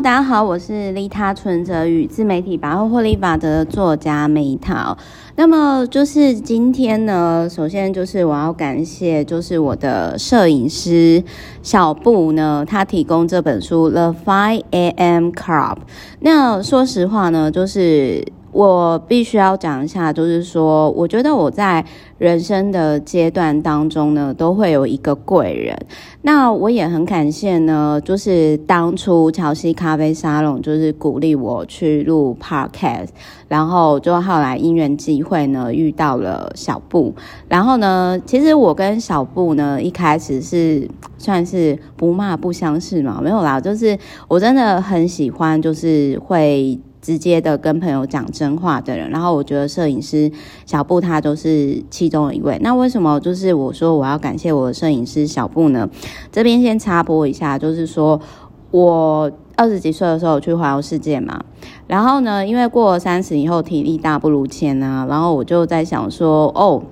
大家好，我是利他存折与自媒体百货获利法的作家美桃。那么就是今天呢，首先就是我要感谢，就是我的摄影师小布呢，他提供这本书《The Five A.M. Club》。那说实话呢，就是。我必须要讲一下，就是说，我觉得我在人生的阶段当中呢，都会有一个贵人。那我也很感谢呢，就是当初乔西咖啡沙龙就是鼓励我去录 Podcast，然后就后来因缘际会呢遇到了小布。然后呢，其实我跟小布呢一开始是算是不骂不相识嘛，没有啦，就是我真的很喜欢，就是会。直接的跟朋友讲真话的人，然后我觉得摄影师小布他就是其中一位。那为什么就是我说我要感谢我的摄影师小布呢？这边先插播一下，就是说我二十几岁的时候去环游世界嘛，然后呢，因为过了三十以后体力大不如前啊，然后我就在想说，哦。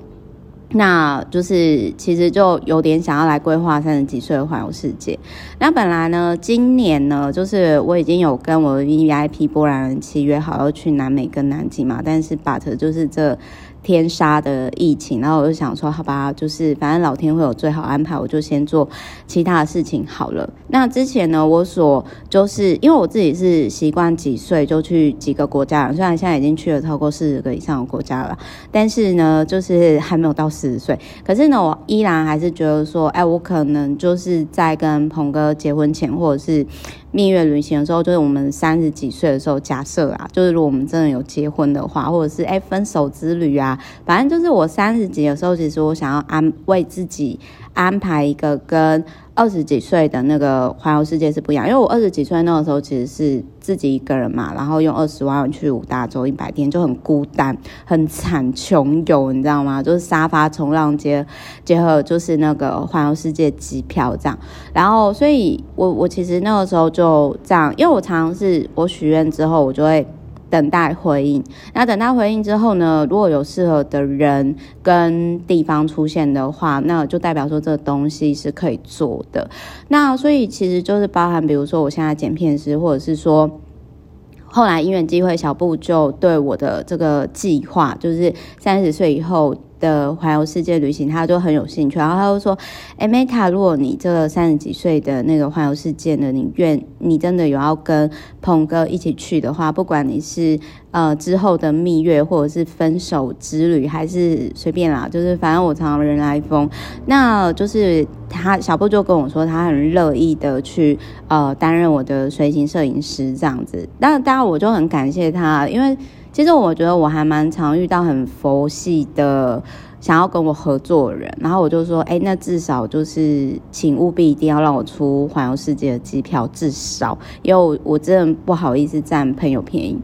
那就是其实就有点想要来规划三十几岁环游世界。那本来呢，今年呢，就是我已经有跟我的 VIP 波兰人契约好要去南美跟南极嘛，但是 but 就是这。天杀的疫情，然后我就想说，好吧，就是反正老天会有最好安排，我就先做其他的事情好了。那之前呢，我所就是因为我自己是习惯几岁就去几个国家，虽然现在已经去了超过四十个以上的国家了，但是呢，就是还没有到四十岁。可是呢，我依然还是觉得说，哎，我可能就是在跟鹏哥结婚前，或者是。蜜月旅行的时候，就是我们三十几岁的时候，假设啊，就是如果我们真的有结婚的话，或者是哎分手之旅啊，反正就是我三十几的时候，其实我想要安慰自己安排一个跟。二十几岁的那个环游世界是不一样，因为我二十几岁那个时候其实是自己一个人嘛，然后用二十万去五大洲一百天，就很孤单、很惨、穷游，你知道吗？就是沙发冲浪结结合，就是那个环游世界机票这样。然后，所以我我其实那个时候就这样，因为我常常是我许愿之后，我就会。等待回应，那等待回应之后呢，如果有适合的人跟地方出现的话，那就代表说这个东西是可以做的。那所以其实就是包含，比如说我现在剪片师，或者是说后来因缘机会，小布就对我的这个计划，就是三十岁以后。的环游世界旅行，他就很有兴趣，然后他就说：“哎，Meta，如果你这个三十几岁的那个环游世界呢，你愿你真的有要跟鹏哥一起去的话，不管你是呃之后的蜜月，或者是分手之旅，还是随便啦，就是反正我常常人来疯，那就是他小布就跟我说，他很乐意的去呃担任我的随行摄影师这样子。那当然我就很感谢他，因为。其实我觉得我还蛮常遇到很佛系的想要跟我合作的人，然后我就说，哎，那至少就是请务必一定要让我出环游世界的机票，至少，因为我，我真的不好意思占朋友便宜。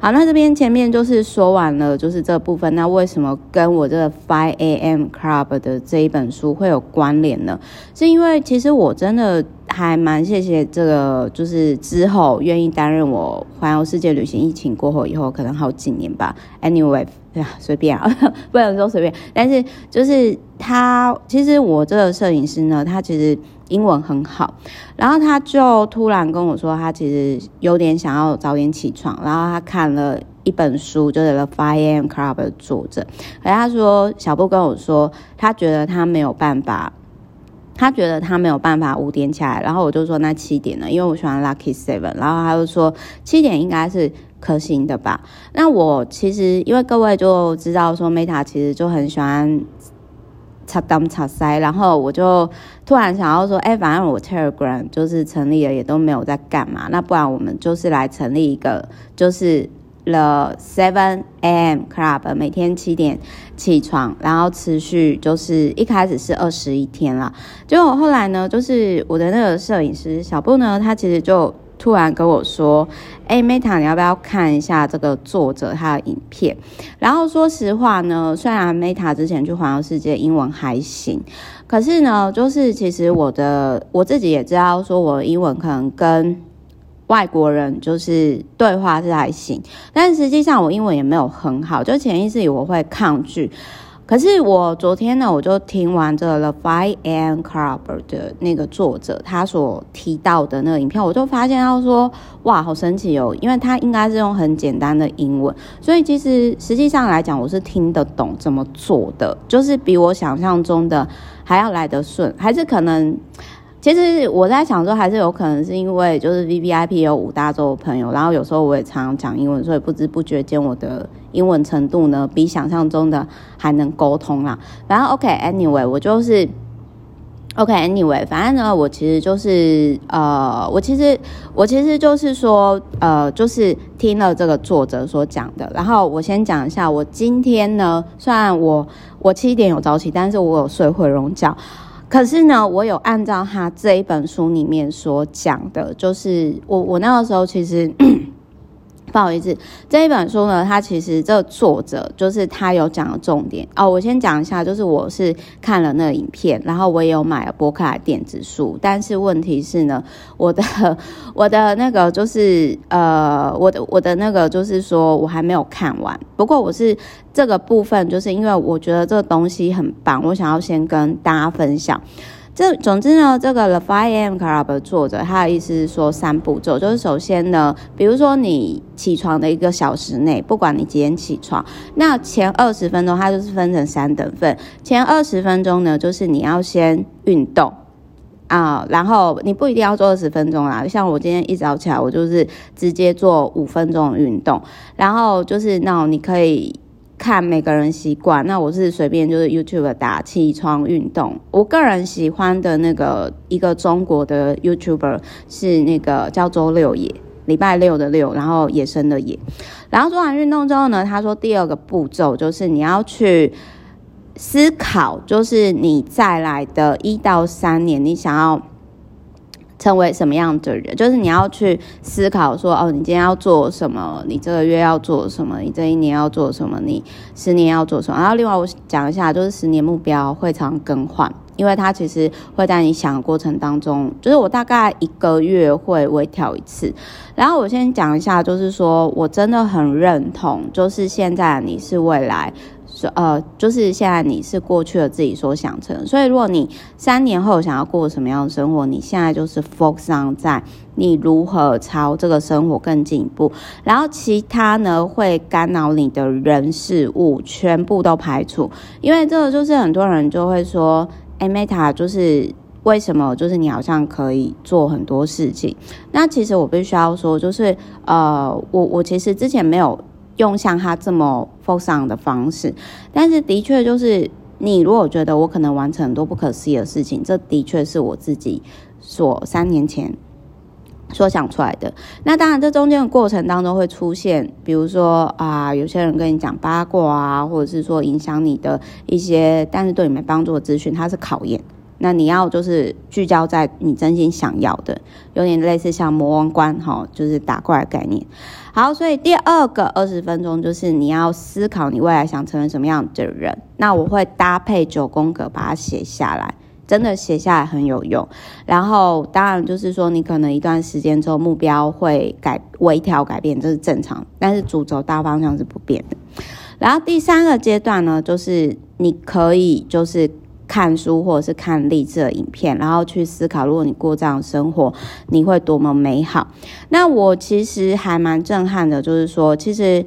好，那这边前面就是说完了，就是这部分。那为什么跟我这个 Five A.M. Club 的这一本书会有关联呢？是因为其实我真的还蛮谢谢这个，就是之后愿意担任我环游世界旅行，疫情过后以后可能好几年吧。Anyway，对啊，随便啊，不能说随便，但是就是他，其实我这个摄影师呢，他其实。英文很好，然后他就突然跟我说，他其实有点想要早点起床。然后他看了一本书，就是《The 5am Club》的作者。而他说，小布跟我说，他觉得他没有办法，他觉得他没有办法五点起来。然后我就说，那七点呢？因为我喜欢 Lucky Seven。然后他就说，七点应该是可行的吧？那我其实因为各位就知道说，Meta 其实就很喜欢。插东插塞，然后我就突然想要说，哎，反正我 Telegram 就是成立了，也都没有在干嘛，那不然我们就是来成立一个，就是 The Seven AM Club，每天七点起床，然后持续就是一开始是二十一天了，结果后来呢，就是我的那个摄影师小布呢，他其实就。突然跟我说：“哎，Meta，你要不要看一下这个作者他的影片？”然后说实话呢，虽然 Meta 之前去环游世界英文还行，可是呢，就是其实我的我自己也知道，说我的英文可能跟外国人就是对话是还行，但实际上我英文也没有很好，就潜意识里我会抗拒。可是我昨天呢，我就听完这个 The 5 AM Club 的那个作者他所提到的那个影片，我就发现他说，哇，好神奇哦，因为他应该是用很简单的英文，所以其实实际上来讲，我是听得懂怎么做的，就是比我想象中的还要来得顺，还是可能。其实我在想说，还是有可能是因为就是 VVIP 有五大洲的朋友，然后有时候我也常常讲英文，所以不知不觉间我的英文程度呢，比想象中的还能沟通啦。反正 OK，Anyway，我就是 OK，Anyway，反正呢，我其实就是呃，我其实我其实就是说呃，就是听了这个作者所讲的，然后我先讲一下，我今天呢，虽然我我七点有早起，但是我有睡回笼觉。可是呢，我有按照他这一本书里面所讲的，就是我我那个时候其实。不好意思，这一本书呢，它其实这作者就是他有讲的重点哦。我先讲一下，就是我是看了那个影片，然后我也有买了博客电子书，但是问题是呢，我的 我的那个就是呃，我的我的那个就是说我还没有看完。不过我是这个部分，就是因为我觉得这个东西很棒，我想要先跟大家分享。这总之呢，这个 The 5AM Club 的作者，他的意思是说三步骤，就是首先呢，比如说你起床的一个小时内，不管你几点起床，那前二十分钟它就是分成三等份，前二十分钟呢，就是你要先运动啊，然后你不一定要做二十分钟啦，像我今天一早起来，我就是直接做五分钟运动，然后就是那种你可以。看每个人习惯，那我是随便就是 YouTube 打起床运动。我个人喜欢的那个一个中国的 YouTuber 是那个叫周六野，礼拜六的六，然后野生的野。然后做完运动之后呢，他说第二个步骤就是你要去思考，就是你再来的一到三年，你想要。成为什么样的人，就是你要去思考说，哦，你今天要做什么？你这个月要做什么？你这一年要做什么？你十年要做什么？然后另外我讲一下，就是十年目标会常更换，因为它其实会在你想的过程当中，就是我大概一个月会微调一次。然后我先讲一下，就是说我真的很认同，就是现在你是未来。呃，就是现在你是过去的自己所想成，所以如果你三年后想要过什么样的生活，你现在就是 focus on 在你如何朝这个生活更进一步，然后其他呢会干扰你的人事物全部都排除，因为这个就是很多人就会说，哎，Meta 就是为什么就是你好像可以做很多事情，那其实我必须要说，就是呃，我我其实之前没有。用像他这么 focus 的方式，但是的确就是你如果觉得我可能完成很多不可思议的事情，这的确是我自己所三年前所想出来的。那当然，这中间的过程当中会出现，比如说啊，有些人跟你讲八卦啊，或者是说影响你的一些，但是对你没帮助的资讯，它是考验。那你要就是聚焦在你真心想要的，有点类似像魔王关哈，就是打怪的概念。好，所以第二个二十分钟就是你要思考你未来想成为什么样的人。那我会搭配九宫格把它写下来，真的写下来很有用。然后当然就是说你可能一段时间之后目标会改微调改变，这是正常，但是主轴大方向是不变的。然后第三个阶段呢，就是你可以就是。看书或者是看励志的影片，然后去思考，如果你过这样生活，你会多么美好。那我其实还蛮震撼的，就是说，其实，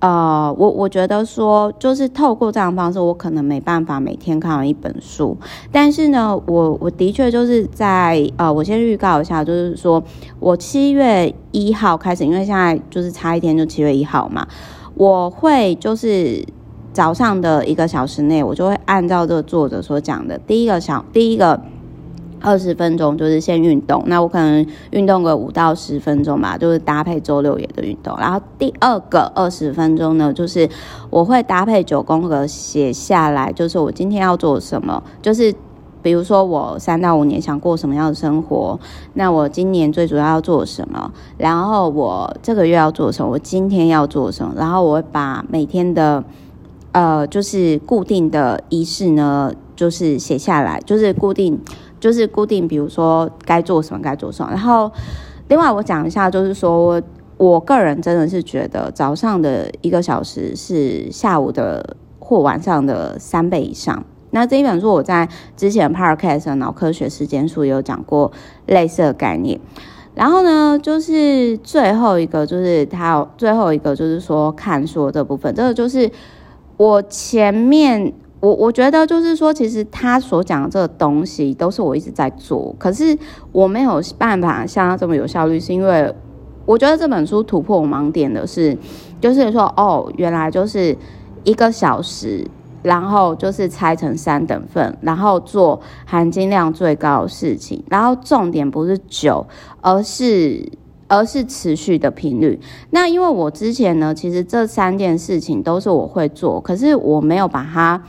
呃，我我觉得说，就是透过这样的方式，我可能没办法每天看完一本书，但是呢，我我的确就是在，呃，我先预告一下，就是说我七月一号开始，因为现在就是差一天就七月一号嘛，我会就是。早上的一个小时内，我就会按照这个作者所讲的，第一个小第一个二十分钟就是先运动，那我可能运动个五到十分钟吧，就是搭配周六也的运动。然后第二个二十分钟呢，就是我会搭配九宫格写下来，就是我今天要做什么，就是比如说我三到五年想过什么样的生活，那我今年最主要要做什么，然后我这个月要做什么，我今天要做什么，然后我会把每天的。呃，就是固定的仪式呢，就是写下来，就是固定，就是固定，比如说该做什么，该做什么。然后，另外我讲一下，就是说我个人真的是觉得早上的一个小时是下午的或晚上的三倍以上。那这一本书我在之前 Podcast 脑科学时间书有讲过类似的概念。然后呢，就是最后一个，就是他最后一个就是说看书这部分，这个就是我前面我我觉得就是说，其实他所讲的这个东西都是我一直在做，可是我没有办法像他这么有效率，是因为我觉得这本书突破我盲点的是，就是说哦，原来就是一个小时。然后就是拆成三等份，然后做含金量最高的事情。然后重点不是久，而是而是持续的频率。那因为我之前呢，其实这三件事情都是我会做，可是我没有把它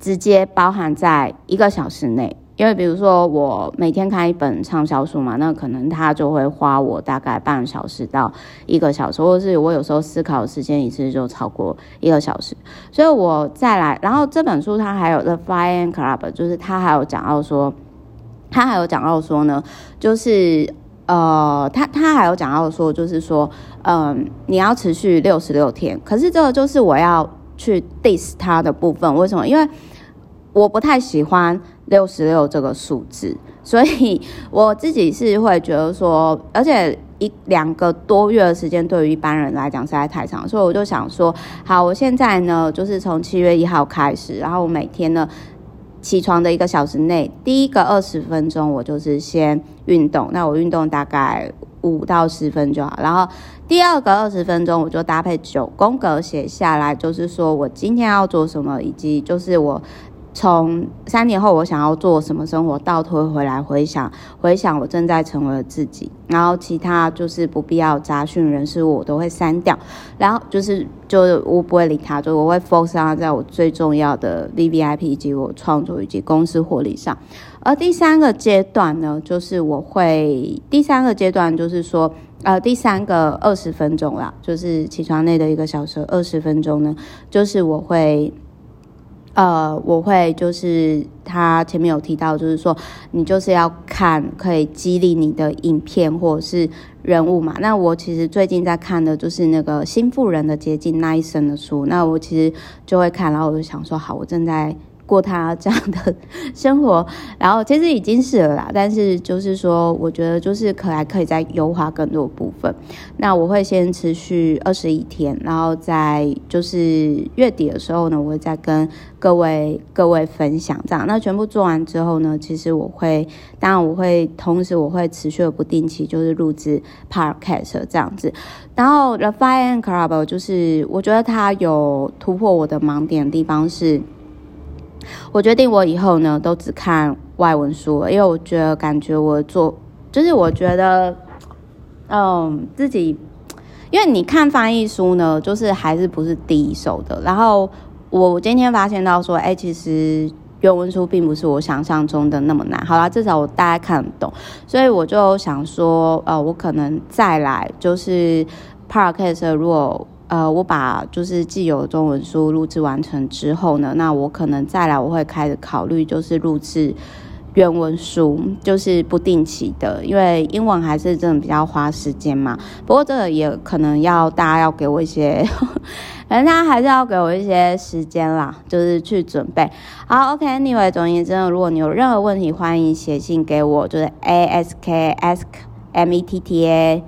直接包含在一个小时内。因为比如说我每天看一本畅销书嘛，那可能它就会花我大概半小时到一个小时，或是我有时候思考的时间一次就超过一个小时，所以我再来，然后这本书它还有 The FIRE Club，就是它还有讲到说，它还有讲到说呢，就是呃，他他还有讲到说，就是说，嗯、你要持续六十六天，可是这个就是我要去 diss 它的部分，为什么？因为我不太喜欢。六十六这个数字，所以我自己是会觉得说，而且一两个多月的时间对于一般人来讲实在太长，所以我就想说，好，我现在呢就是从七月一号开始，然后我每天呢起床的一个小时内，第一个二十分钟我就是先运动，那我运动大概五到十分就好，然后第二个二十分钟我就搭配九宫格写下来，就是说我今天要做什么，以及就是我。从三年后我想要做什么生活，倒推回来回想，回想我正在成为自己，然后其他就是不必要杂讯人事物我都会删掉，然后就是就我不会理他，就我会 focus 在我最重要的 VVIP 以及我创作以及公司获利上。而第三个阶段呢，就是我会第三个阶段就是说，呃，第三个二十分钟啦，就是起床内的一个小时二十分钟呢，就是我会。呃，我会就是他前面有提到，就是说你就是要看可以激励你的影片或者是人物嘛。那我其实最近在看的就是那个《新富人的捷径》那一生的书，那我其实就会看，然后我就想说，好，我正在。过他这样的生活，然后其实已经是了啦，但是就是说，我觉得就是可还可以再优化更多部分。那我会先持续二十一天，然后在就是月底的时候呢，我会再跟各位各位分享这样。那全部做完之后呢，其实我会，当然我会同时我会持续的不定期就是录制 podcast 这样子。然后 The FIRE Club 就是我觉得它有突破我的盲点的地方是。我决定，我以后呢都只看外文书，因为我觉得感觉我做，就是我觉得，嗯，自己，因为你看翻译书呢，就是还是不是第一手的。然后我今天发现到说，哎，其实原文书并不是我想象中的那么难。好啦，至少我大概看得懂，所以我就想说，呃，我可能再来就是 Podcast 如果。呃，我把就是既有中文书录制完成之后呢，那我可能再来，我会开始考虑就是录制原文书，就是不定期的，因为英文还是真的比较花时间嘛。不过这个也可能要大家要给我一些，反正大家还是要给我一些时间啦，就是去准备。好，OK，Anyway，总而言之，如果你有任何问题，欢迎写信给我，就是 ask ask m e t t a。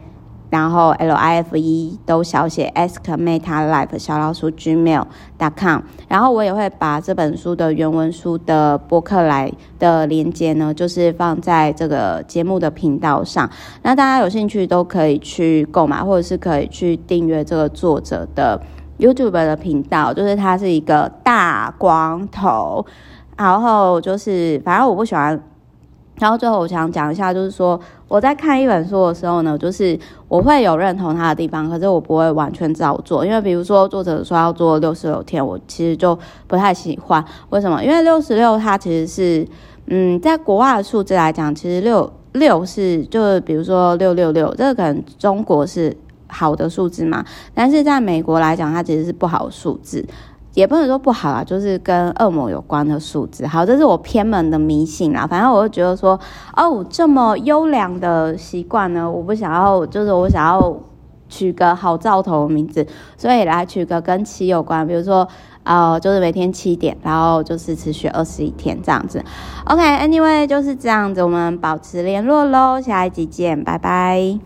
然后 L I F E 都小写，ask meta life 小老鼠 gmail dot com。然后我也会把这本书的原文书的博客来的连接呢，就是放在这个节目的频道上。那大家有兴趣都可以去购买，或者是可以去订阅这个作者的 YouTube 的频道，就是他是一个大光头。然后就是反正我不喜欢。然后最后我想讲一下，就是说我在看一本书的时候呢，就是我会有认同他的地方，可是我不会完全照做，因为比如说作者说要做六十六天，我其实就不太喜欢。为什么？因为六十六它其实是，嗯，在国外的数字来讲，其实六六是就是比如说六六六，这个可能中国是好的数字嘛，但是在美国来讲，它其实是不好的数字。也不能说不好啊，就是跟恶魔有关的数字。好，这是我偏门的迷信啦。反正我就觉得说，哦，这么优良的习惯呢，我不想要，就是我想要取个好兆头的名字，所以来取个跟七有关，比如说呃，就是每天七点，然后就是持续二十一天这样子。OK，Anyway，就是这样子，我们保持联络喽，下一集见，拜拜。